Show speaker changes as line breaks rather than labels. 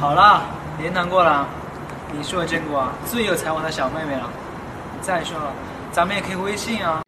好了别难过了你是我见过最有才华的小妹妹了再说了咱们也可以微信啊。